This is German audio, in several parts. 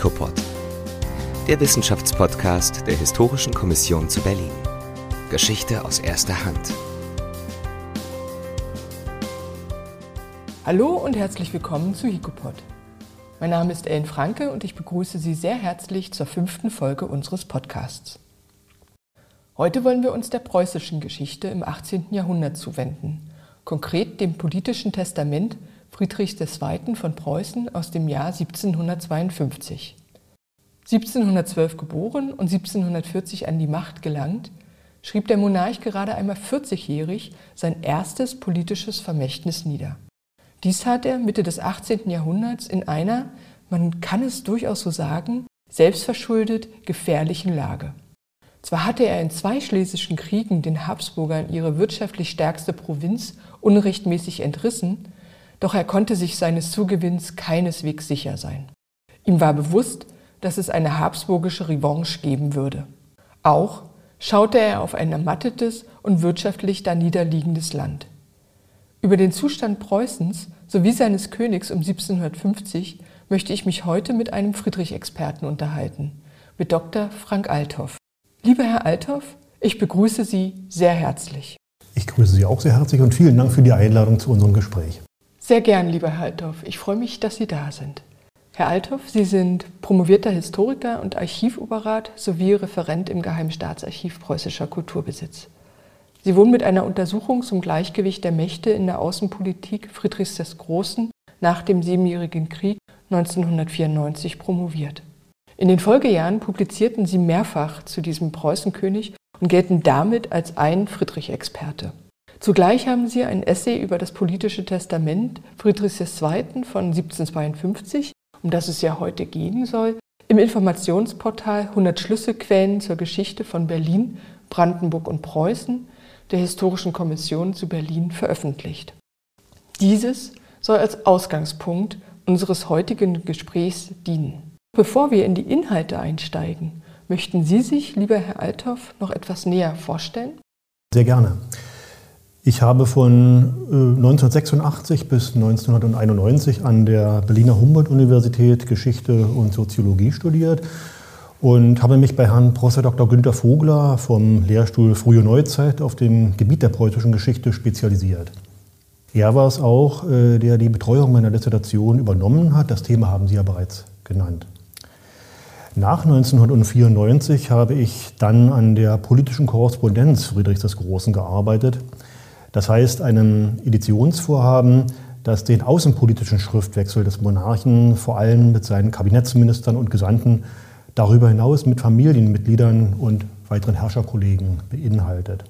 HICOPOD, der Wissenschaftspodcast der Historischen Kommission zu Berlin. Geschichte aus erster Hand. Hallo und herzlich willkommen zu HICOPOD. Mein Name ist Ellen Franke und ich begrüße Sie sehr herzlich zur fünften Folge unseres Podcasts. Heute wollen wir uns der preußischen Geschichte im 18. Jahrhundert zuwenden, konkret dem politischen Testament Friedrichs II. von Preußen aus dem Jahr 1752. 1712 geboren und 1740 an die Macht gelangt, schrieb der Monarch gerade einmal 40-jährig sein erstes politisches Vermächtnis nieder. Dies tat er Mitte des 18. Jahrhunderts in einer, man kann es durchaus so sagen, selbstverschuldet gefährlichen Lage. Zwar hatte er in zwei schlesischen Kriegen den Habsburgern ihre wirtschaftlich stärkste Provinz unrechtmäßig entrissen, doch er konnte sich seines Zugewinns keineswegs sicher sein. Ihm war bewusst, dass es eine habsburgische Revanche geben würde. Auch schaute er auf ein ermattetes und wirtschaftlich da niederliegendes Land. Über den Zustand Preußens sowie seines Königs um 1750 möchte ich mich heute mit einem Friedrich-Experten unterhalten, mit Dr. Frank Althoff. Lieber Herr Althoff, ich begrüße Sie sehr herzlich. Ich grüße Sie auch sehr herzlich und vielen Dank für die Einladung zu unserem Gespräch. Sehr gern, lieber Herr Althoff. Ich freue mich, dass Sie da sind. Herr Althoff, Sie sind promovierter Historiker und Archivoberrat sowie Referent im Geheimstaatsarchiv preußischer Kulturbesitz. Sie wurden mit einer Untersuchung zum Gleichgewicht der Mächte in der Außenpolitik Friedrichs des Großen nach dem Siebenjährigen Krieg 1994 promoviert. In den Folgejahren publizierten Sie mehrfach zu diesem Preußenkönig und gelten damit als ein Friedrich-Experte. Zugleich haben sie ein Essay über das politische Testament Friedrichs II. von 1752, um das es ja heute gehen soll, im Informationsportal 100 Schlüsselquellen zur Geschichte von Berlin, Brandenburg und Preußen der Historischen Kommission zu Berlin veröffentlicht. Dieses soll als Ausgangspunkt unseres heutigen Gesprächs dienen. Bevor wir in die Inhalte einsteigen, möchten Sie sich, lieber Herr Althoff, noch etwas näher vorstellen? Sehr gerne. Ich habe von 1986 äh, bis 1991 an der Berliner Humboldt-Universität Geschichte und Soziologie studiert und habe mich bei Herrn Prof. Dr. Günter Vogler vom Lehrstuhl Frühe Neuzeit auf dem Gebiet der preußischen Geschichte spezialisiert. Er war es auch, äh, der die Betreuung meiner Dissertation übernommen hat. Das Thema haben Sie ja bereits genannt. Nach 1994 habe ich dann an der politischen Korrespondenz Friedrichs des Großen gearbeitet das heißt, einem Editionsvorhaben, das den außenpolitischen Schriftwechsel des Monarchen vor allem mit seinen Kabinettsministern und Gesandten darüber hinaus mit Familienmitgliedern und weiteren Herrscherkollegen beinhaltet.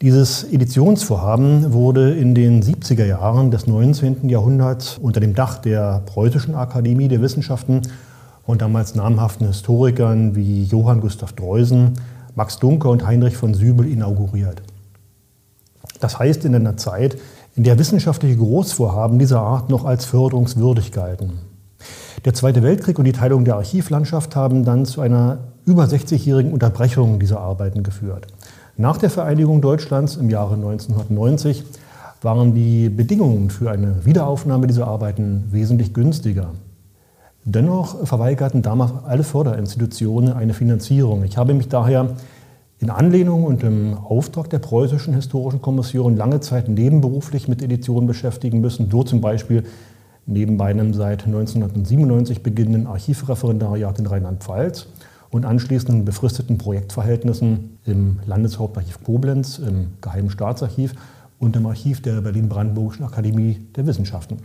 Dieses Editionsvorhaben wurde in den 70er Jahren des 19. Jahrhunderts unter dem Dach der Preußischen Akademie der Wissenschaften und damals namhaften Historikern wie Johann Gustav Dreusen, Max Dunker und Heinrich von Sübel inauguriert. Das heißt in einer Zeit, in der wissenschaftliche Großvorhaben dieser Art noch als förderungswürdig galten. Der Zweite Weltkrieg und die Teilung der Archivlandschaft haben dann zu einer über 60-jährigen Unterbrechung dieser Arbeiten geführt. Nach der Vereinigung Deutschlands im Jahre 1990 waren die Bedingungen für eine Wiederaufnahme dieser Arbeiten wesentlich günstiger. Dennoch verweigerten damals alle Förderinstitutionen eine Finanzierung. Ich habe mich daher in Anlehnung und im Auftrag der Preußischen Historischen Kommission lange Zeit nebenberuflich mit Editionen beschäftigen müssen, so zum Beispiel neben meinem seit 1997 beginnenden Archivreferendariat in Rheinland-Pfalz und anschließenden befristeten Projektverhältnissen im Landeshauptarchiv Koblenz, im Geheimen Staatsarchiv und im Archiv der Berlin-Brandenburgischen Akademie der Wissenschaften.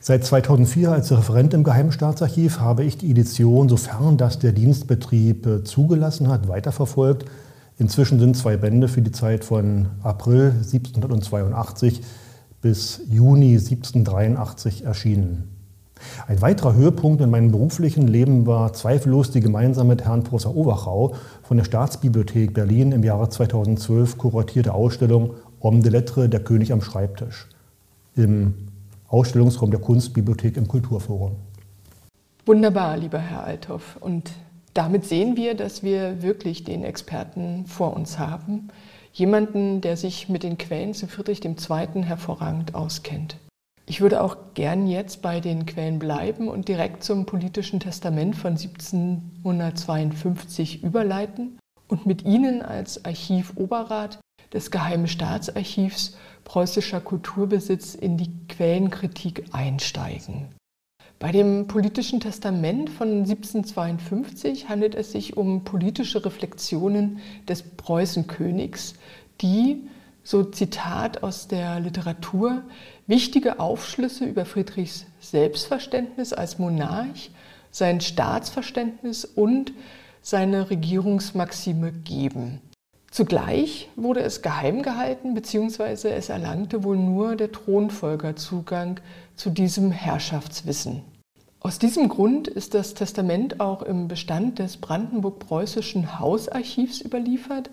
Seit 2004 als Referent im Geheimen Staatsarchiv habe ich die Edition, sofern das der Dienstbetrieb äh, zugelassen hat, weiterverfolgt Inzwischen sind zwei Bände für die Zeit von April 1782 bis Juni 1783 erschienen. Ein weiterer Höhepunkt in meinem beruflichen Leben war zweifellos die gemeinsam mit Herrn Professor Overchau von der Staatsbibliothek Berlin im Jahre 2012 kuratierte Ausstellung Homme de Lettre, der König am Schreibtisch, im Ausstellungsraum der Kunstbibliothek im Kulturforum. Wunderbar, lieber Herr Althoff. Und damit sehen wir, dass wir wirklich den Experten vor uns haben. Jemanden, der sich mit den Quellen zu Friedrich II. hervorragend auskennt. Ich würde auch gern jetzt bei den Quellen bleiben und direkt zum politischen Testament von 1752 überleiten und mit Ihnen als Archivoberrat des Geheimen Staatsarchivs preußischer Kulturbesitz in die Quellenkritik einsteigen. Bei dem politischen Testament von 1752 handelt es sich um politische Reflexionen des Preußenkönigs, die, so Zitat aus der Literatur, wichtige Aufschlüsse über Friedrichs Selbstverständnis als Monarch, sein Staatsverständnis und seine Regierungsmaxime geben. Zugleich wurde es geheim gehalten, beziehungsweise es erlangte wohl nur der Thronfolger Zugang zu diesem Herrschaftswissen. Aus diesem Grund ist das Testament auch im Bestand des Brandenburg-Preußischen Hausarchivs überliefert,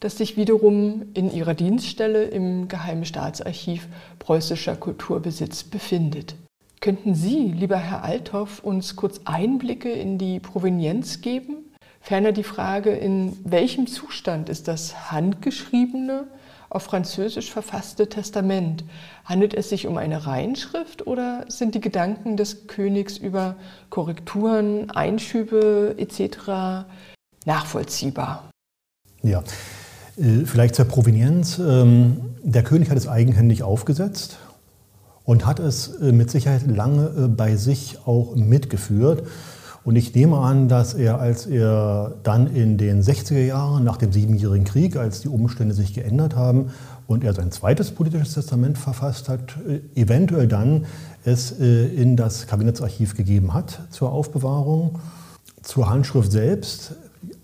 das sich wiederum in ihrer Dienststelle im Geheimen Staatsarchiv preußischer Kulturbesitz befindet. Könnten Sie, lieber Herr Althoff, uns kurz Einblicke in die Provenienz geben? Ferner die Frage, in welchem Zustand ist das handgeschriebene, auf Französisch verfasste Testament? Handelt es sich um eine Reinschrift oder sind die Gedanken des Königs über Korrekturen, Einschübe etc. nachvollziehbar? Ja, äh, vielleicht zur Provenienz. Ähm, der König hat es eigenhändig aufgesetzt und hat es äh, mit Sicherheit lange äh, bei sich auch mitgeführt. Und ich nehme an, dass er, als er dann in den 60er Jahren nach dem Siebenjährigen Krieg, als die Umstände sich geändert haben und er sein zweites politisches Testament verfasst hat, äh, eventuell dann es äh, in das Kabinettsarchiv gegeben hat zur Aufbewahrung. Zur Handschrift selbst,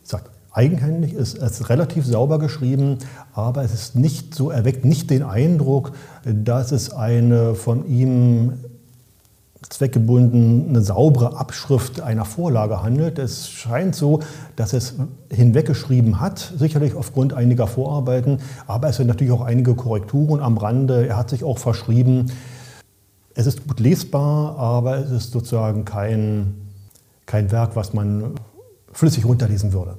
sagt eigenhändig, ist es relativ sauber geschrieben, aber es ist nicht so, erweckt nicht den Eindruck, dass es eine von ihm zweckgebunden eine saubere Abschrift einer Vorlage handelt. Es scheint so, dass es hinweggeschrieben hat, sicherlich aufgrund einiger Vorarbeiten, aber es sind natürlich auch einige Korrekturen am Rande. Er hat sich auch verschrieben. Es ist gut lesbar, aber es ist sozusagen kein, kein Werk, was man flüssig runterlesen würde.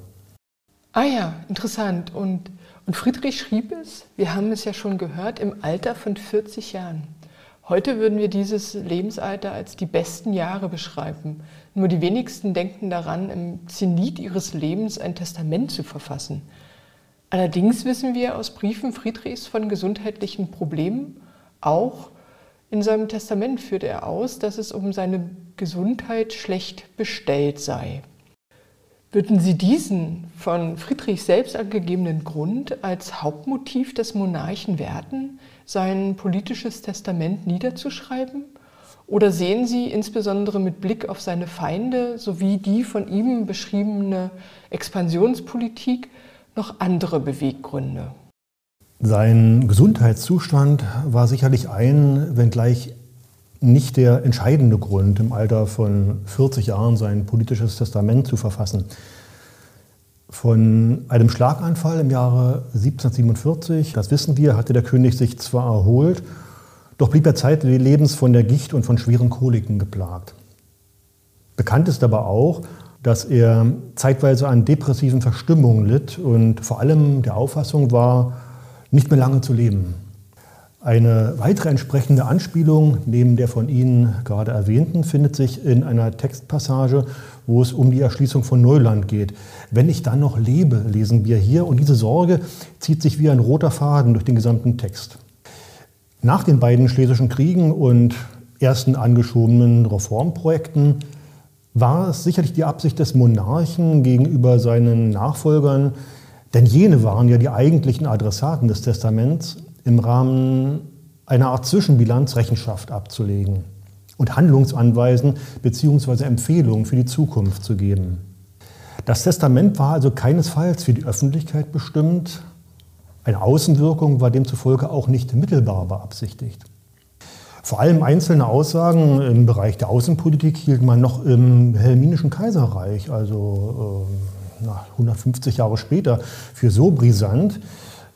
Ah ja, interessant. Und, und Friedrich schrieb es, wir haben es ja schon gehört, im Alter von 40 Jahren. Heute würden wir dieses Lebensalter als die besten Jahre beschreiben. Nur die wenigsten denken daran, im Zenit ihres Lebens ein Testament zu verfassen. Allerdings wissen wir aus Briefen Friedrichs von gesundheitlichen Problemen. Auch in seinem Testament führt er aus, dass es um seine Gesundheit schlecht bestellt sei. Würden Sie diesen von Friedrich selbst angegebenen Grund als Hauptmotiv des Monarchen werten, sein politisches Testament niederzuschreiben? Oder sehen Sie insbesondere mit Blick auf seine Feinde sowie die von ihm beschriebene Expansionspolitik noch andere Beweggründe? Sein Gesundheitszustand war sicherlich ein, wenngleich nicht der entscheidende Grund, im Alter von 40 Jahren sein politisches Testament zu verfassen. Von einem Schlaganfall im Jahre 1747, das wissen wir, hatte der König sich zwar erholt, doch blieb er Zeit des Lebens von der Gicht und von schweren Koliken geplagt. Bekannt ist aber auch, dass er zeitweise an depressiven Verstimmungen litt und vor allem der Auffassung war, nicht mehr lange zu leben. Eine weitere entsprechende Anspielung neben der von Ihnen gerade erwähnten findet sich in einer Textpassage, wo es um die Erschließung von Neuland geht. Wenn ich dann noch lebe, lesen wir hier, und diese Sorge zieht sich wie ein roter Faden durch den gesamten Text. Nach den beiden Schlesischen Kriegen und ersten angeschobenen Reformprojekten war es sicherlich die Absicht des Monarchen gegenüber seinen Nachfolgern, denn jene waren ja die eigentlichen Adressaten des Testaments, im Rahmen einer Art Zwischenbilanz Rechenschaft abzulegen und Handlungsanweisen bzw. Empfehlungen für die Zukunft zu geben. Das Testament war also keinesfalls für die Öffentlichkeit bestimmt. Eine Außenwirkung war demzufolge auch nicht mittelbar beabsichtigt. Vor allem einzelne Aussagen im Bereich der Außenpolitik hielt man noch im Helminischen Kaiserreich, also äh, 150 Jahre später, für so brisant,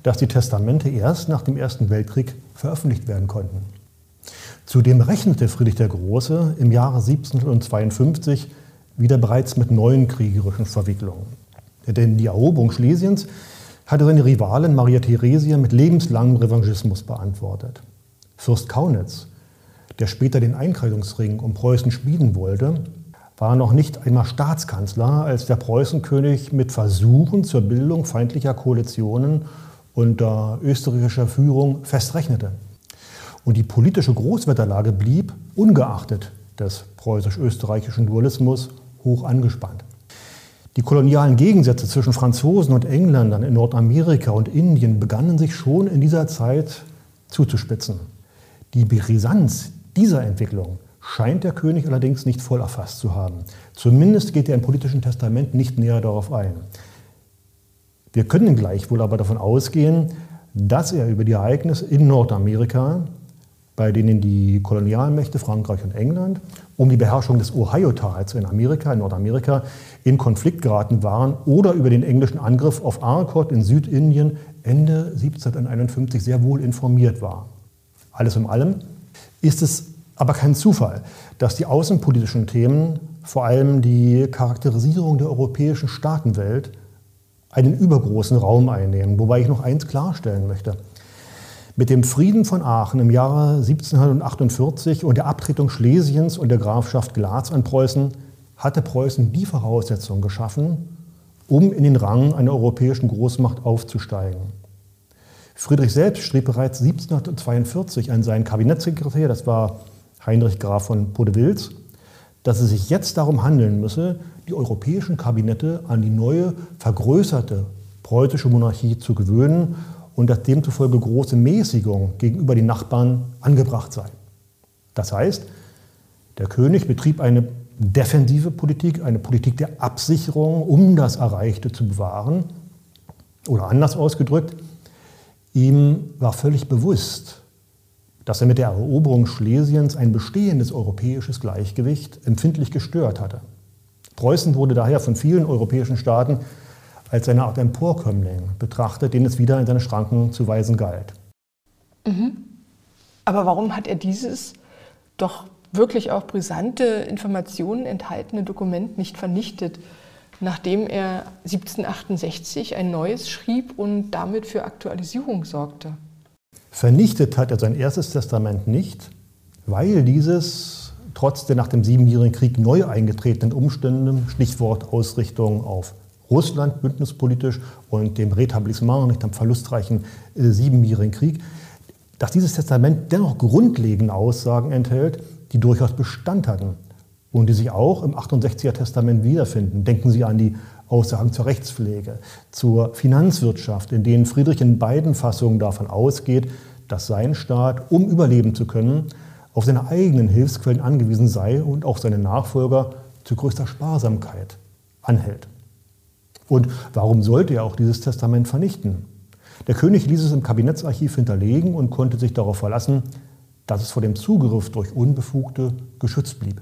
dass die Testamente erst nach dem Ersten Weltkrieg veröffentlicht werden konnten. Zudem rechnete Friedrich der Große im Jahre 1752 wieder bereits mit neuen kriegerischen Verwicklungen. Denn die Eroberung Schlesiens hatte seine Rivalin Maria Theresia mit lebenslangem Revanchismus beantwortet. Fürst Kaunitz, der später den Einkreisungsring um Preußen schmieden wollte, war noch nicht einmal Staatskanzler, als der Preußenkönig mit Versuchen zur Bildung feindlicher Koalitionen unter österreichischer Führung festrechnete. Und die politische Großwetterlage blieb, ungeachtet des preußisch-österreichischen Dualismus, hoch angespannt. Die kolonialen Gegensätze zwischen Franzosen und Engländern in Nordamerika und Indien begannen sich schon in dieser Zeit zuzuspitzen. Die Brisanz dieser Entwicklung scheint der König allerdings nicht voll erfasst zu haben. Zumindest geht er im politischen Testament nicht näher darauf ein. Wir können gleichwohl aber davon ausgehen, dass er über die Ereignisse in Nordamerika, bei denen die Kolonialmächte Frankreich und England um die Beherrschung des Ohio-Tals in Amerika, in Nordamerika, in Konflikt geraten waren oder über den englischen Angriff auf Arcot in Südindien Ende 1751 sehr wohl informiert war. Alles in allem ist es aber kein Zufall, dass die außenpolitischen Themen, vor allem die Charakterisierung der europäischen Staatenwelt, einen übergroßen Raum einnehmen. Wobei ich noch eins klarstellen möchte. Mit dem Frieden von Aachen im Jahre 1748 und der Abtretung Schlesiens und der Grafschaft Glatz an Preußen hatte Preußen die Voraussetzung geschaffen, um in den Rang einer europäischen Großmacht aufzusteigen. Friedrich selbst schrieb bereits 1742 an seinen Kabinettssekretär, das war Heinrich Graf von Podewils, dass es sich jetzt darum handeln müsse, die europäischen Kabinette an die neue, vergrößerte preußische Monarchie zu gewöhnen und dass demzufolge große Mäßigung gegenüber den Nachbarn angebracht sei. Das heißt, der König betrieb eine defensive Politik, eine Politik der Absicherung, um das Erreichte zu bewahren. Oder anders ausgedrückt, ihm war völlig bewusst, dass er mit der Eroberung Schlesiens ein bestehendes europäisches Gleichgewicht empfindlich gestört hatte. Preußen wurde daher von vielen europäischen Staaten als eine Art Emporkömmling betrachtet, den es wieder in seine Schranken zu weisen galt. Mhm. Aber warum hat er dieses doch wirklich auch brisante Informationen enthaltene Dokument nicht vernichtet, nachdem er 1768 ein neues schrieb und damit für Aktualisierung sorgte? Vernichtet hat er sein erstes Testament nicht, weil dieses trotz der nach dem Siebenjährigen Krieg neu eingetretenen Umstände, Stichwort Ausrichtung auf Russland bündnispolitisch und dem Retablissement, nicht am verlustreichen äh, Siebenjährigen Krieg, dass dieses Testament dennoch grundlegende Aussagen enthält, die durchaus Bestand hatten und die sich auch im 68er Testament wiederfinden. Denken Sie an die Aussagen zur Rechtspflege, zur Finanzwirtschaft, in denen Friedrich in beiden Fassungen davon ausgeht, dass sein Staat, um überleben zu können, auf seine eigenen Hilfsquellen angewiesen sei und auch seine Nachfolger zu größter Sparsamkeit anhält. Und warum sollte er auch dieses Testament vernichten? Der König ließ es im Kabinettsarchiv hinterlegen und konnte sich darauf verlassen, dass es vor dem Zugriff durch Unbefugte geschützt blieb.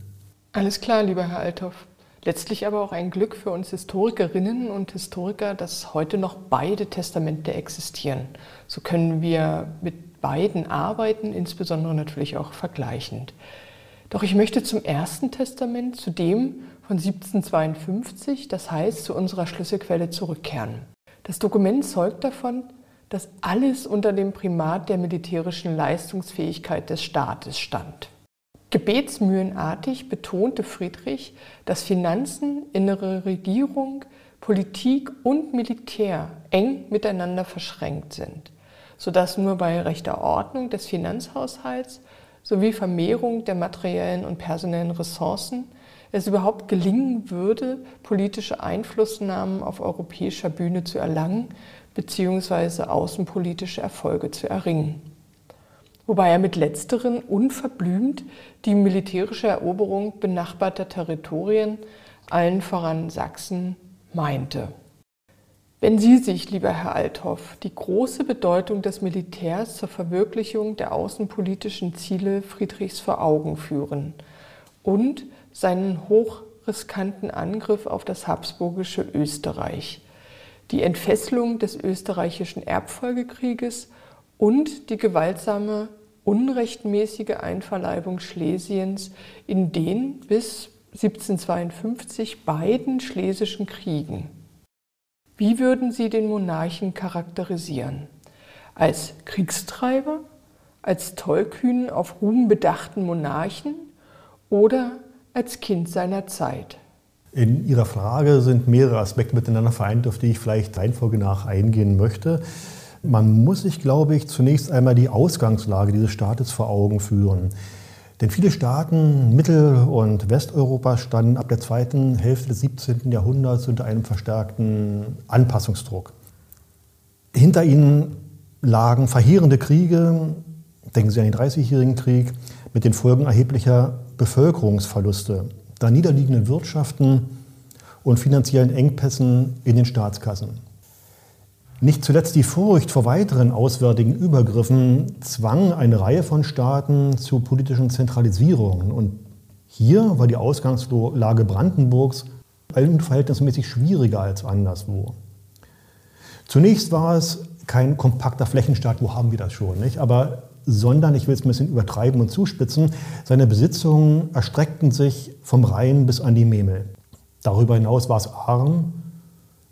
Alles klar, lieber Herr Althoff. Letztlich aber auch ein Glück für uns Historikerinnen und Historiker, dass heute noch beide Testamente existieren. So können wir mit beiden arbeiten, insbesondere natürlich auch vergleichend. Doch ich möchte zum ersten Testament, zu dem von 1752, das heißt zu unserer Schlüsselquelle zurückkehren. Das Dokument zeugt davon, dass alles unter dem Primat der militärischen Leistungsfähigkeit des Staates stand. Gebetsmühlenartig betonte Friedrich, dass Finanzen, innere Regierung, Politik und Militär eng miteinander verschränkt sind, sodass nur bei rechter Ordnung des Finanzhaushalts sowie Vermehrung der materiellen und personellen Ressourcen es überhaupt gelingen würde, politische Einflussnahmen auf europäischer Bühne zu erlangen bzw. außenpolitische Erfolge zu erringen. Wobei er mit letzteren unverblümt die militärische Eroberung benachbarter Territorien, allen voran Sachsen, meinte. Wenn Sie sich, lieber Herr Althoff, die große Bedeutung des Militärs zur Verwirklichung der außenpolitischen Ziele Friedrichs vor Augen führen und seinen hochriskanten Angriff auf das habsburgische Österreich, die Entfesselung des österreichischen Erbfolgekrieges und die gewaltsame, unrechtmäßige Einverleibung Schlesiens in den bis 1752 beiden schlesischen Kriegen. Wie würden Sie den Monarchen charakterisieren? Als Kriegstreiber, als tollkühn auf Ruhm bedachten Monarchen oder als Kind seiner Zeit? In Ihrer Frage sind mehrere Aspekte miteinander vereint, auf die ich vielleicht Reihenfolge nach eingehen möchte. Man muss sich, glaube ich, zunächst einmal die Ausgangslage dieses Staates vor Augen führen. Denn viele Staaten Mittel- und Westeuropas standen ab der zweiten Hälfte des 17. Jahrhunderts unter einem verstärkten Anpassungsdruck. Hinter ihnen lagen verheerende Kriege, denken Sie an den Dreißigjährigen Krieg, mit den Folgen erheblicher Bevölkerungsverluste, da niederliegenden Wirtschaften und finanziellen Engpässen in den Staatskassen. Nicht zuletzt die Furcht vor weiteren auswärtigen Übergriffen zwang eine Reihe von Staaten zu politischen Zentralisierungen. Und hier war die Ausgangslage Brandenburgs verhältnismäßig schwieriger als anderswo. Zunächst war es kein kompakter Flächenstaat, wo haben wir das schon, nicht? aber sondern, ich will es ein bisschen übertreiben und zuspitzen, seine Besitzungen erstreckten sich vom Rhein bis an die Memel. Darüber hinaus war es arm,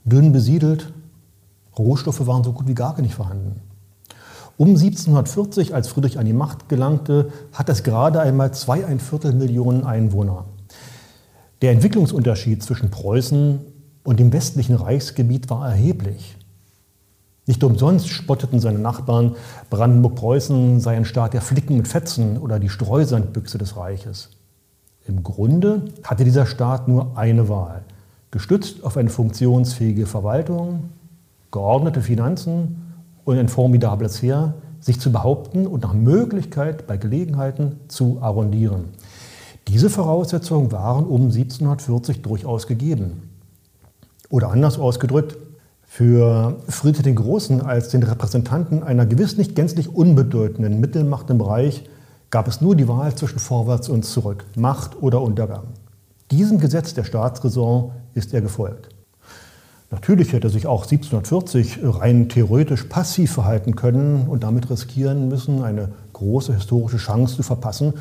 dünn besiedelt, Rohstoffe waren so gut wie gar nicht vorhanden. Um 1740, als Friedrich an die Macht gelangte, hat es gerade einmal zweieinviertel Millionen Einwohner. Der Entwicklungsunterschied zwischen Preußen und dem westlichen Reichsgebiet war erheblich. Nicht umsonst spotteten seine Nachbarn, Brandenburg-Preußen sei ein Staat der Flicken mit Fetzen oder die Streusandbüchse des Reiches. Im Grunde hatte dieser Staat nur eine Wahl. Gestützt auf eine funktionsfähige Verwaltung, geordnete Finanzen und ein formidables Heer, sich zu behaupten und nach Möglichkeit bei Gelegenheiten zu arrondieren. Diese Voraussetzungen waren um 1740 durchaus gegeben. Oder anders ausgedrückt, für Friedrich den Großen als den Repräsentanten einer gewiss nicht gänzlich unbedeutenden Mittelmacht im Reich gab es nur die Wahl zwischen Vorwärts und Zurück, Macht oder Untergang. Diesem Gesetz der Staatsräson ist er gefolgt. Natürlich hätte er sich auch 1740 rein theoretisch passiv verhalten können und damit riskieren müssen, eine große historische Chance zu verpassen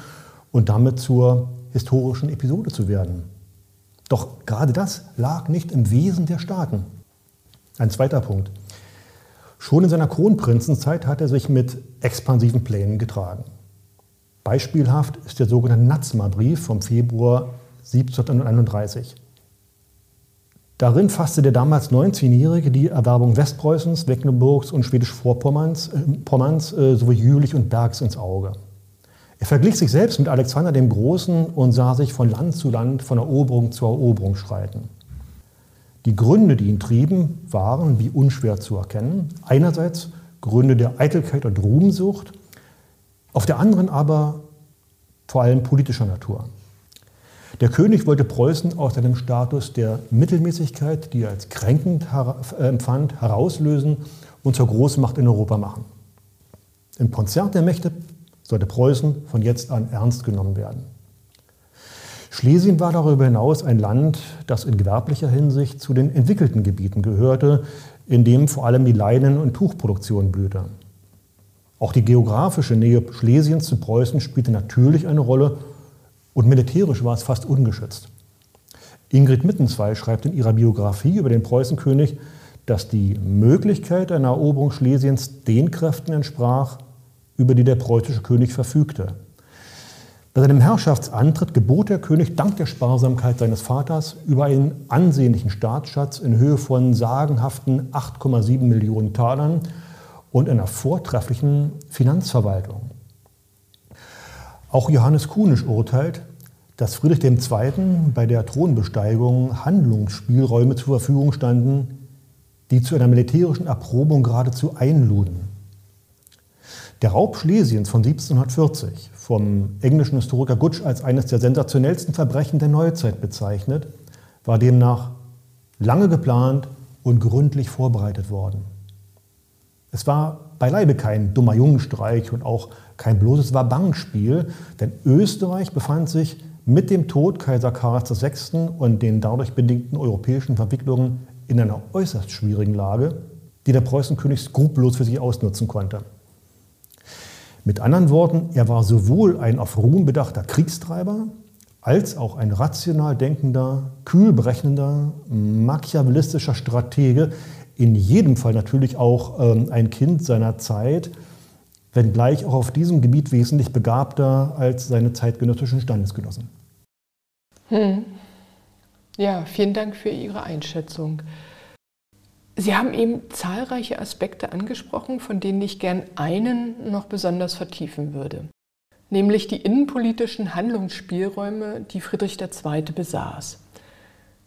und damit zur historischen Episode zu werden. Doch gerade das lag nicht im Wesen der Staaten. Ein zweiter Punkt. Schon in seiner Kronprinzenzeit hat er sich mit expansiven Plänen getragen. Beispielhaft ist der sogenannte Natzma-Brief vom Februar 1731. Darin fasste der damals 19-Jährige die Erwerbung Westpreußens, Mecklenburgs und Schwedisch-Vorpommerns äh, äh, sowie Jülich und Bergs ins Auge. Er verglich sich selbst mit Alexander dem Großen und sah sich von Land zu Land, von Eroberung zu Eroberung schreiten. Die Gründe, die ihn trieben, waren, wie unschwer zu erkennen, einerseits Gründe der Eitelkeit und Ruhmsucht, auf der anderen aber vor allem politischer Natur. Der König wollte Preußen aus seinem Status der Mittelmäßigkeit, die er als kränkend äh, empfand, herauslösen und zur Großmacht in Europa machen. Im Konzert der Mächte sollte Preußen von jetzt an ernst genommen werden. Schlesien war darüber hinaus ein Land, das in gewerblicher Hinsicht zu den entwickelten Gebieten gehörte, in dem vor allem die Leinen- und Tuchproduktion blühte. Auch die geografische Nähe Schlesiens zu Preußen spielte natürlich eine Rolle und militärisch war es fast ungeschützt. Ingrid Mittenzweig schreibt in ihrer Biografie über den Preußenkönig, dass die Möglichkeit einer Eroberung Schlesiens den Kräften entsprach, über die der preußische König verfügte. Bei seinem Herrschaftsantritt gebot der König dank der Sparsamkeit seines Vaters über einen ansehnlichen Staatsschatz in Höhe von sagenhaften 8,7 Millionen Talern und einer vortrefflichen Finanzverwaltung. Auch Johannes Kunisch urteilt, dass Friedrich II. bei der Thronbesteigung Handlungsspielräume zur Verfügung standen, die zu einer militärischen Erprobung geradezu einluden. Der Raub Schlesiens von 1740, vom englischen Historiker Gutsch als eines der sensationellsten Verbrechen der Neuzeit bezeichnet, war demnach lange geplant und gründlich vorbereitet worden. Es war beileibe kein dummer Jungenstreich und auch kein bloßes Wabangspiel, denn Österreich befand sich mit dem Tod Kaiser Karls VI. und den dadurch bedingten europäischen Verwicklungen in einer äußerst schwierigen Lage, die der Preußenkönig skrupellos für sich ausnutzen konnte. Mit anderen Worten, er war sowohl ein auf Ruhm bedachter Kriegstreiber als auch ein rational denkender, kühl berechnender, machiavellistischer Stratege, in jedem Fall natürlich auch ähm, ein Kind seiner Zeit, wenngleich auch auf diesem Gebiet wesentlich begabter als seine zeitgenössischen Standesgenossen. Hm. Ja, vielen Dank für Ihre Einschätzung. Sie haben eben zahlreiche Aspekte angesprochen, von denen ich gern einen noch besonders vertiefen würde, nämlich die innenpolitischen Handlungsspielräume, die Friedrich II. besaß.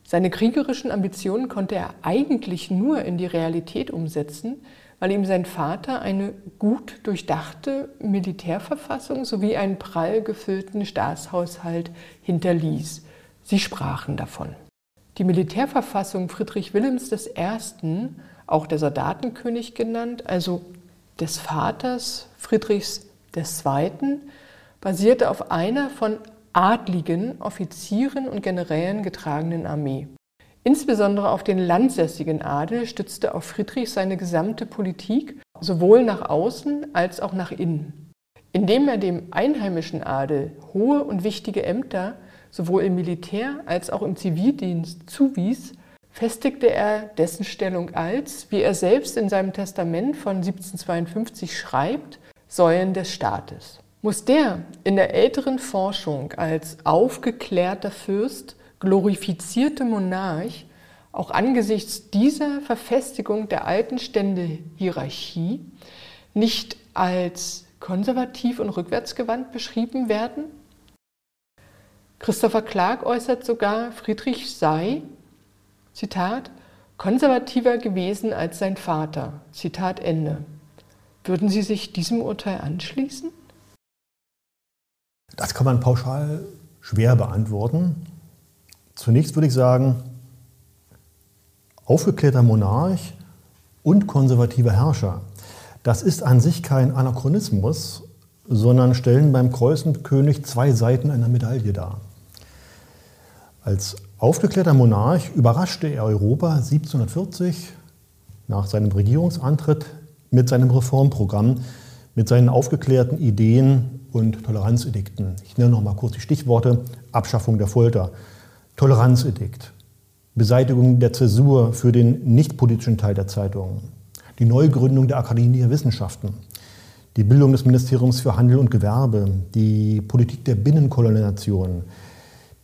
Seine kriegerischen Ambitionen konnte er eigentlich nur in die Realität umsetzen, weil ihm sein Vater eine gut durchdachte Militärverfassung sowie einen prall gefüllten Staatshaushalt hinterließ. Sie sprachen davon. Die Militärverfassung Friedrich Wilhelms I., auch der Soldatenkönig genannt, also des Vaters Friedrichs II., basierte auf einer von adligen Offizieren und Generälen getragenen Armee. Insbesondere auf den landsässigen Adel stützte auch Friedrich seine gesamte Politik, sowohl nach außen als auch nach innen. Indem er dem einheimischen Adel hohe und wichtige Ämter sowohl im Militär als auch im Zivildienst zuwies, festigte er dessen Stellung als, wie er selbst in seinem Testament von 1752 schreibt, Säulen des Staates. Muss der in der älteren Forschung als aufgeklärter Fürst, glorifizierte Monarch, auch angesichts dieser Verfestigung der alten Stände-Hierarchie nicht als konservativ und rückwärtsgewandt beschrieben werden? Christopher Clark äußert sogar, Friedrich sei, Zitat, konservativer gewesen als sein Vater. Zitat Ende. Würden Sie sich diesem Urteil anschließen? Das kann man pauschal schwer beantworten. Zunächst würde ich sagen, aufgeklärter Monarch und konservativer Herrscher, das ist an sich kein Anachronismus, sondern stellen beim Kreuzenkönig zwei Seiten einer Medaille dar. Als aufgeklärter Monarch überraschte er Europa 1740 nach seinem Regierungsantritt mit seinem Reformprogramm, mit seinen aufgeklärten Ideen und Toleranzedikten. Ich nenne noch mal kurz die Stichworte: Abschaffung der Folter, Toleranzedikt, Beseitigung der Zäsur für den nichtpolitischen Teil der Zeitungen, die Neugründung der Akademie der Wissenschaften, die Bildung des Ministeriums für Handel und Gewerbe, die Politik der Binnenkolonisation,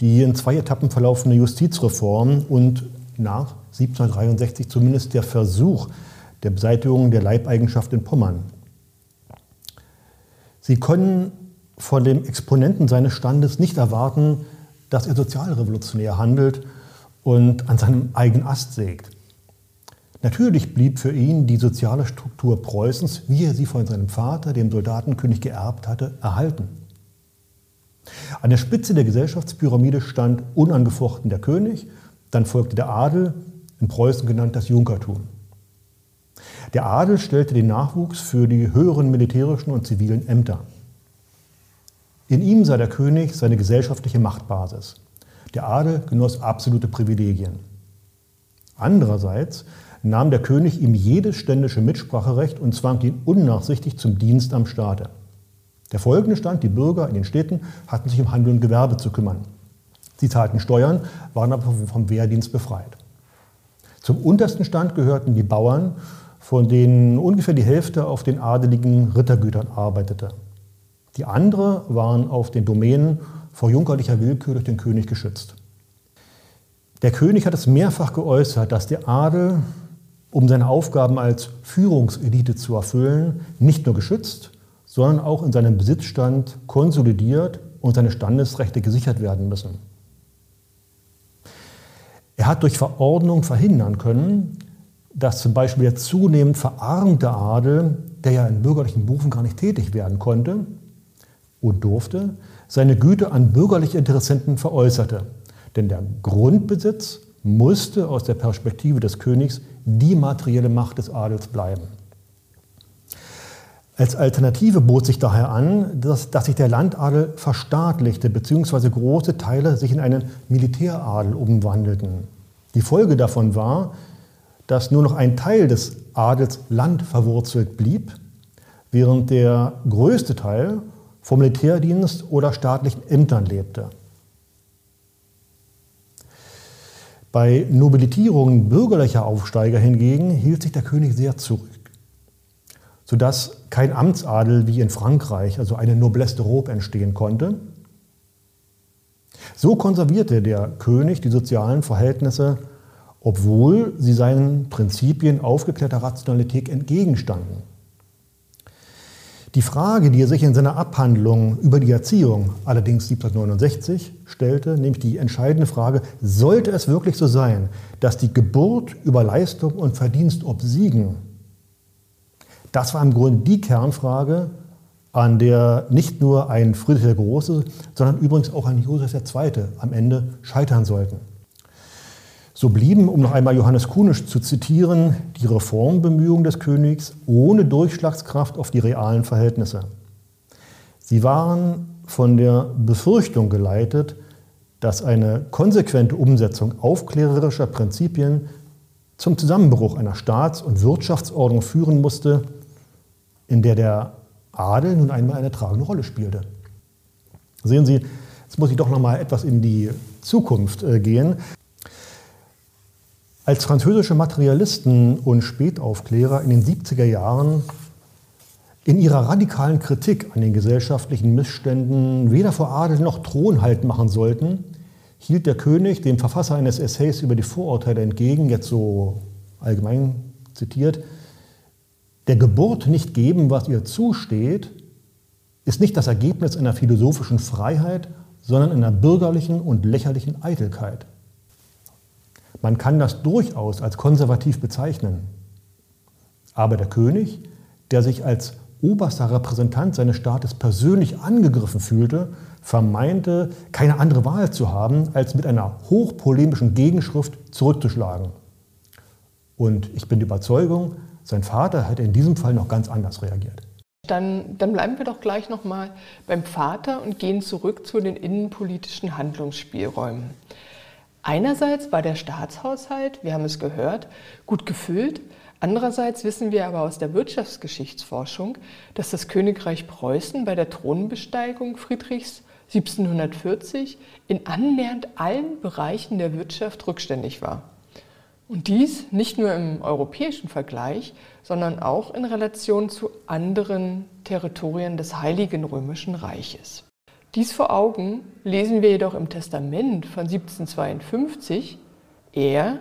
die in zwei Etappen verlaufende Justizreform und nach 1763 zumindest der Versuch der Beseitigung der Leibeigenschaft in Pommern. Sie können von dem Exponenten seines Standes nicht erwarten, dass er sozialrevolutionär handelt und an seinem eigenen Ast sägt. Natürlich blieb für ihn die soziale Struktur Preußens, wie er sie von seinem Vater, dem Soldatenkönig, geerbt hatte, erhalten. An der Spitze der Gesellschaftspyramide stand unangefochten der König, dann folgte der Adel, in Preußen genannt das Junkertum. Der Adel stellte den Nachwuchs für die höheren militärischen und zivilen Ämter. In ihm sah der König seine gesellschaftliche Machtbasis. Der Adel genoss absolute Privilegien. Andererseits nahm der König ihm jedes ständische Mitspracherecht und zwang ihn unnachsichtig zum Dienst am Staate. Der folgende stand, die Bürger in den Städten hatten sich um Handel und Gewerbe zu kümmern. Sie zahlten Steuern, waren aber vom Wehrdienst befreit. Zum untersten Stand gehörten die Bauern, von denen ungefähr die Hälfte auf den adeligen Rittergütern arbeitete. Die andere waren auf den Domänen vor junkerlicher Willkür durch den König geschützt. Der König hat es mehrfach geäußert, dass der Adel, um seine Aufgaben als Führungselite zu erfüllen, nicht nur geschützt, sondern auch in seinem Besitzstand konsolidiert und seine Standesrechte gesichert werden müssen. Er hat durch Verordnung verhindern können, dass zum Beispiel der zunehmend verarmte Adel, der ja in bürgerlichen Berufen gar nicht tätig werden konnte und durfte, seine Güter an bürgerliche Interessenten veräußerte. Denn der Grundbesitz musste aus der Perspektive des Königs die materielle Macht des Adels bleiben. Als Alternative bot sich daher an, dass, dass sich der Landadel verstaatlichte bzw. große Teile sich in einen Militäradel umwandelten. Die Folge davon war, dass nur noch ein Teil des Adels landverwurzelt blieb, während der größte Teil vom Militärdienst oder staatlichen Ämtern lebte. Bei Nobilitierungen bürgerlicher Aufsteiger hingegen hielt sich der König sehr zurück. sodass kein Amtsadel wie in Frankreich, also eine Noblesse d'Europe, entstehen konnte. So konservierte der König die sozialen Verhältnisse, obwohl sie seinen Prinzipien aufgeklärter Rationalität entgegenstanden. Die Frage, die er sich in seiner Abhandlung über die Erziehung allerdings 1769 stellte, nämlich die entscheidende Frage, sollte es wirklich so sein, dass die Geburt über Leistung und Verdienst obsiegen? Das war im Grunde die Kernfrage, an der nicht nur ein Friedrich der Große, sondern übrigens auch ein Josef II. am Ende scheitern sollten. So blieben, um noch einmal Johannes Kunisch zu zitieren, die Reformbemühungen des Königs ohne Durchschlagskraft auf die realen Verhältnisse. Sie waren von der Befürchtung geleitet, dass eine konsequente Umsetzung aufklärerischer Prinzipien zum Zusammenbruch einer Staats- und Wirtschaftsordnung führen musste, in der der Adel nun einmal eine tragende Rolle spielte. Sehen Sie, jetzt muss ich doch noch mal etwas in die Zukunft äh, gehen. Als französische Materialisten und Spätaufklärer in den 70er Jahren in ihrer radikalen Kritik an den gesellschaftlichen Missständen weder vor Adel noch Thron halt machen sollten, hielt der König dem Verfasser eines Essays über die Vorurteile entgegen, jetzt so allgemein zitiert, der Geburt nicht geben, was ihr zusteht, ist nicht das Ergebnis einer philosophischen Freiheit, sondern einer bürgerlichen und lächerlichen Eitelkeit. Man kann das durchaus als konservativ bezeichnen. Aber der König, der sich als oberster Repräsentant seines Staates persönlich angegriffen fühlte, vermeinte, keine andere Wahl zu haben, als mit einer hochpolemischen Gegenschrift zurückzuschlagen. Und ich bin der Überzeugung, sein Vater hätte in diesem Fall noch ganz anders reagiert. Dann, dann bleiben wir doch gleich nochmal beim Vater und gehen zurück zu den innenpolitischen Handlungsspielräumen. Einerseits war der Staatshaushalt, wir haben es gehört, gut gefüllt. Andererseits wissen wir aber aus der Wirtschaftsgeschichtsforschung, dass das Königreich Preußen bei der Thronbesteigung Friedrichs 1740 in annähernd allen Bereichen der Wirtschaft rückständig war. Und dies nicht nur im europäischen Vergleich, sondern auch in Relation zu anderen Territorien des Heiligen Römischen Reiches. Dies vor Augen lesen wir jedoch im Testament von 1752, er,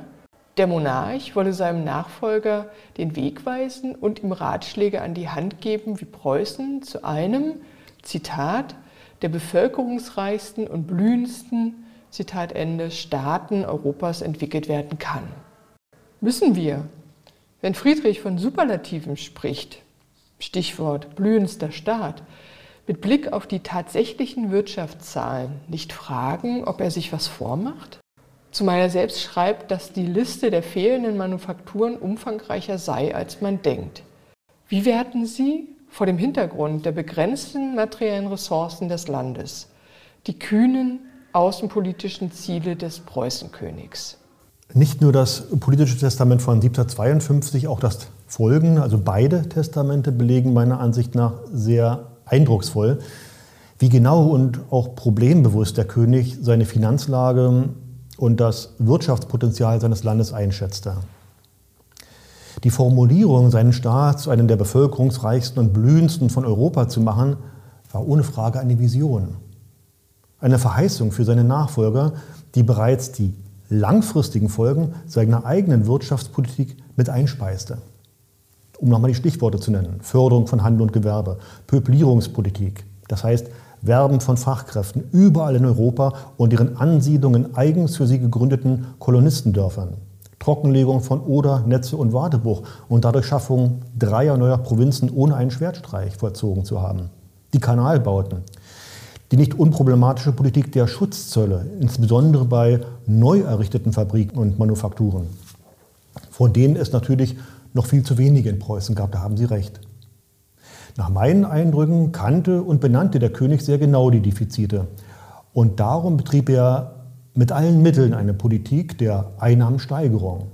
der Monarch, wolle seinem Nachfolger den Weg weisen und ihm Ratschläge an die Hand geben, wie Preußen zu einem, Zitat, der bevölkerungsreichsten und blühendsten, Zitat Ende, Staaten Europas entwickelt werden kann. Müssen wir, wenn Friedrich von Superlativen spricht, Stichwort blühendster Staat, mit Blick auf die tatsächlichen Wirtschaftszahlen nicht fragen, ob er sich was vormacht? Zumal er selbst schreibt, dass die Liste der fehlenden Manufakturen umfangreicher sei, als man denkt. Wie werten Sie vor dem Hintergrund der begrenzten materiellen Ressourcen des Landes die kühnen außenpolitischen Ziele des Preußenkönigs? Nicht nur das politische Testament von 1752, auch das Folgen, also beide Testamente belegen meiner Ansicht nach sehr eindrucksvoll, wie genau und auch problembewusst der König seine Finanzlage und das Wirtschaftspotenzial seines Landes einschätzte. Die Formulierung, seinen Staat zu einem der bevölkerungsreichsten und blühendsten von Europa zu machen, war ohne Frage eine Vision. Eine Verheißung für seine Nachfolger, die bereits die langfristigen Folgen seiner eigenen Wirtschaftspolitik mit einspeiste um nochmal die Stichworte zu nennen, Förderung von Handel und Gewerbe, Peuplierungspolitik, das heißt Werben von Fachkräften überall in Europa und deren Ansiedlung in eigens für sie gegründeten Kolonistendörfern, Trockenlegung von Oder, Netze und Wartebruch und dadurch Schaffung dreier neuer Provinzen ohne einen Schwertstreich vollzogen zu haben. Die Kanalbauten, die nicht unproblematische Politik der Schutzzölle, insbesondere bei neu errichteten Fabriken und Manufakturen, von denen es natürlich noch viel zu wenige in Preußen gab, da haben Sie recht. Nach meinen Eindrücken kannte und benannte der König sehr genau die Defizite. Und darum betrieb er mit allen Mitteln eine Politik der Einnahmensteigerung.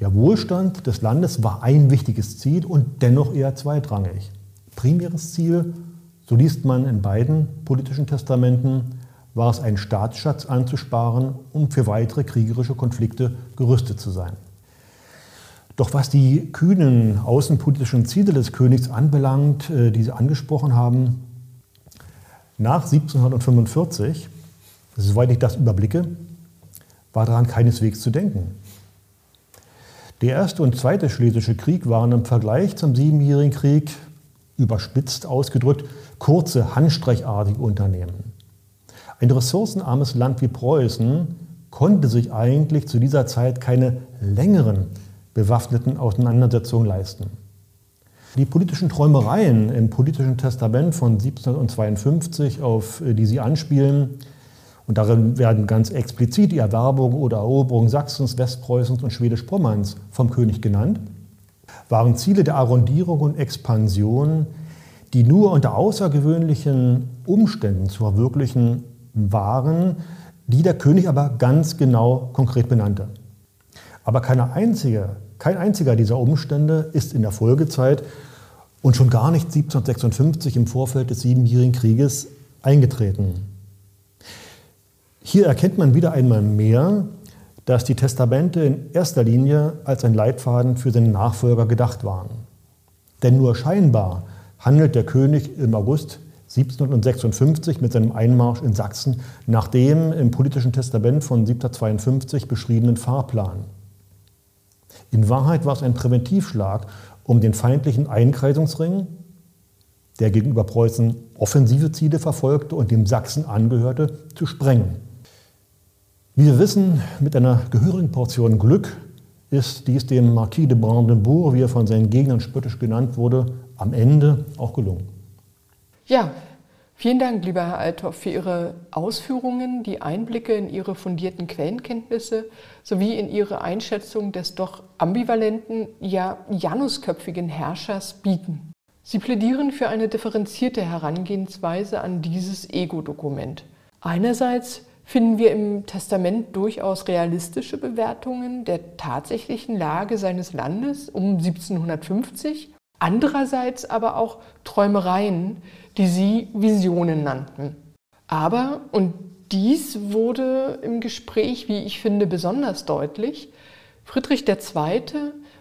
Der Wohlstand des Landes war ein wichtiges Ziel und dennoch eher zweitrangig. Primäres Ziel, so liest man in beiden politischen Testamenten, war es, einen Staatsschatz anzusparen, um für weitere kriegerische Konflikte gerüstet zu sein. Doch was die kühnen außenpolitischen Ziele des Königs anbelangt, äh, die Sie angesprochen haben, nach 1745, soweit ich das überblicke, war daran keineswegs zu denken. Der erste und zweite Schlesische Krieg waren im Vergleich zum Siebenjährigen Krieg, überspitzt ausgedrückt, kurze, handstreichartige Unternehmen. Ein ressourcenarmes Land wie Preußen konnte sich eigentlich zu dieser Zeit keine längeren bewaffneten Auseinandersetzungen leisten. Die politischen Träumereien im politischen Testament von 1752, auf die Sie anspielen, und darin werden ganz explizit die Erwerbung oder Eroberung Sachsens, Westpreußens und Schwedisch-Pommerns vom König genannt, waren Ziele der Arrondierung und Expansion, die nur unter außergewöhnlichen Umständen zu verwirklichen waren, die der König aber ganz genau konkret benannte. Aber keine einzige, kein einziger dieser Umstände ist in der Folgezeit und schon gar nicht 1756 im Vorfeld des Siebenjährigen Krieges eingetreten. Hier erkennt man wieder einmal mehr, dass die Testamente in erster Linie als ein Leitfaden für seine Nachfolger gedacht waren. Denn nur scheinbar handelt der König im August 1756 mit seinem Einmarsch in Sachsen nach dem im politischen Testament von 1752 beschriebenen Fahrplan. In Wahrheit war es ein Präventivschlag, um den feindlichen Einkreisungsring, der gegenüber Preußen offensive Ziele verfolgte und dem Sachsen angehörte, zu sprengen. Wie wir wissen, mit einer gehörigen Portion Glück ist dies dem Marquis de Brandenburg, wie er von seinen Gegnern spöttisch genannt wurde, am Ende auch gelungen. Ja, vielen Dank, lieber Herr Althoff, für Ihre Ausführungen, die Einblicke in Ihre fundierten Quellenkenntnisse sowie in Ihre Einschätzung des doch ambivalenten, ja janusköpfigen Herrschers bieten. Sie plädieren für eine differenzierte Herangehensweise an dieses Ego-Dokument. Einerseits finden wir im Testament durchaus realistische Bewertungen der tatsächlichen Lage seines Landes um 1750, andererseits aber auch Träumereien, die sie Visionen nannten. Aber, und dies wurde im Gespräch, wie ich finde, besonders deutlich, Friedrich II.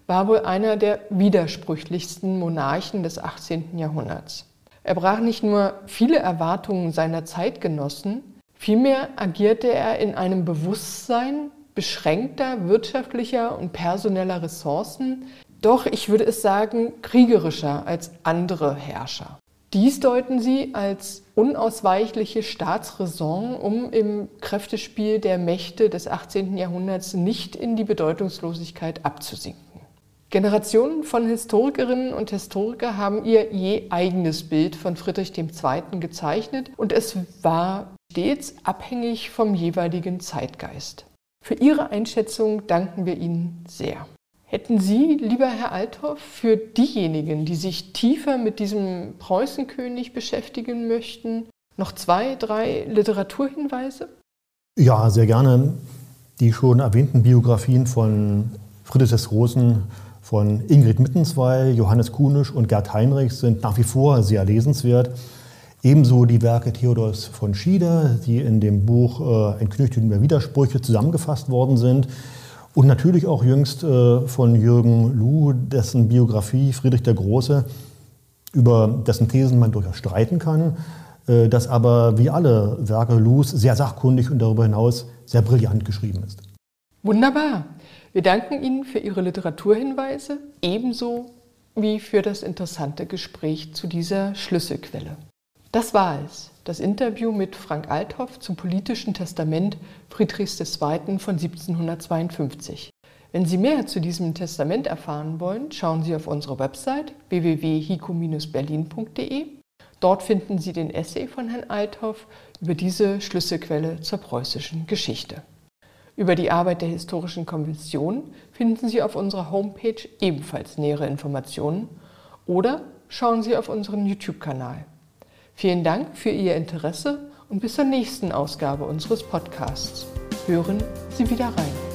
war wohl einer der widersprüchlichsten Monarchen des 18. Jahrhunderts. Er brach nicht nur viele Erwartungen seiner Zeitgenossen, Vielmehr agierte er in einem Bewusstsein beschränkter wirtschaftlicher und personeller Ressourcen, doch ich würde es sagen kriegerischer als andere Herrscher. Dies deuten sie als unausweichliche Staatsräson, um im Kräftespiel der Mächte des 18. Jahrhunderts nicht in die Bedeutungslosigkeit abzusinken. Generationen von Historikerinnen und Historiker haben ihr je eigenes Bild von Friedrich II. gezeichnet und es war stets abhängig vom jeweiligen Zeitgeist. Für Ihre Einschätzung danken wir Ihnen sehr. Hätten Sie, lieber Herr Althoff, für diejenigen, die sich tiefer mit diesem Preußenkönig beschäftigen möchten, noch zwei, drei Literaturhinweise? Ja, sehr gerne. Die schon erwähnten Biografien von Friedrich des Großen, von Ingrid Mittenzweil, Johannes Kunisch und Gerd Heinrich sind nach wie vor sehr lesenswert. Ebenso die Werke Theodors von Schieder, die in dem Buch äh, Knöchel mehr Widersprüche zusammengefasst worden sind. Und natürlich auch jüngst äh, von Jürgen Luh, dessen Biografie Friedrich der Große, über dessen Thesen man durchaus streiten kann, äh, das aber wie alle Werke Luhs sehr sachkundig und darüber hinaus sehr brillant geschrieben ist. Wunderbar. Wir danken Ihnen für Ihre Literaturhinweise, ebenso wie für das interessante Gespräch zu dieser Schlüsselquelle. Das war es, das Interview mit Frank Althoff zum politischen Testament Friedrichs II. von 1752. Wenn Sie mehr zu diesem Testament erfahren wollen, schauen Sie auf unsere Website www.hico-berlin.de. Dort finden Sie den Essay von Herrn Althoff über diese Schlüsselquelle zur preußischen Geschichte. Über die Arbeit der Historischen Konvention finden Sie auf unserer Homepage ebenfalls nähere Informationen oder schauen Sie auf unseren YouTube-Kanal. Vielen Dank für Ihr Interesse und bis zur nächsten Ausgabe unseres Podcasts. Hören Sie wieder rein.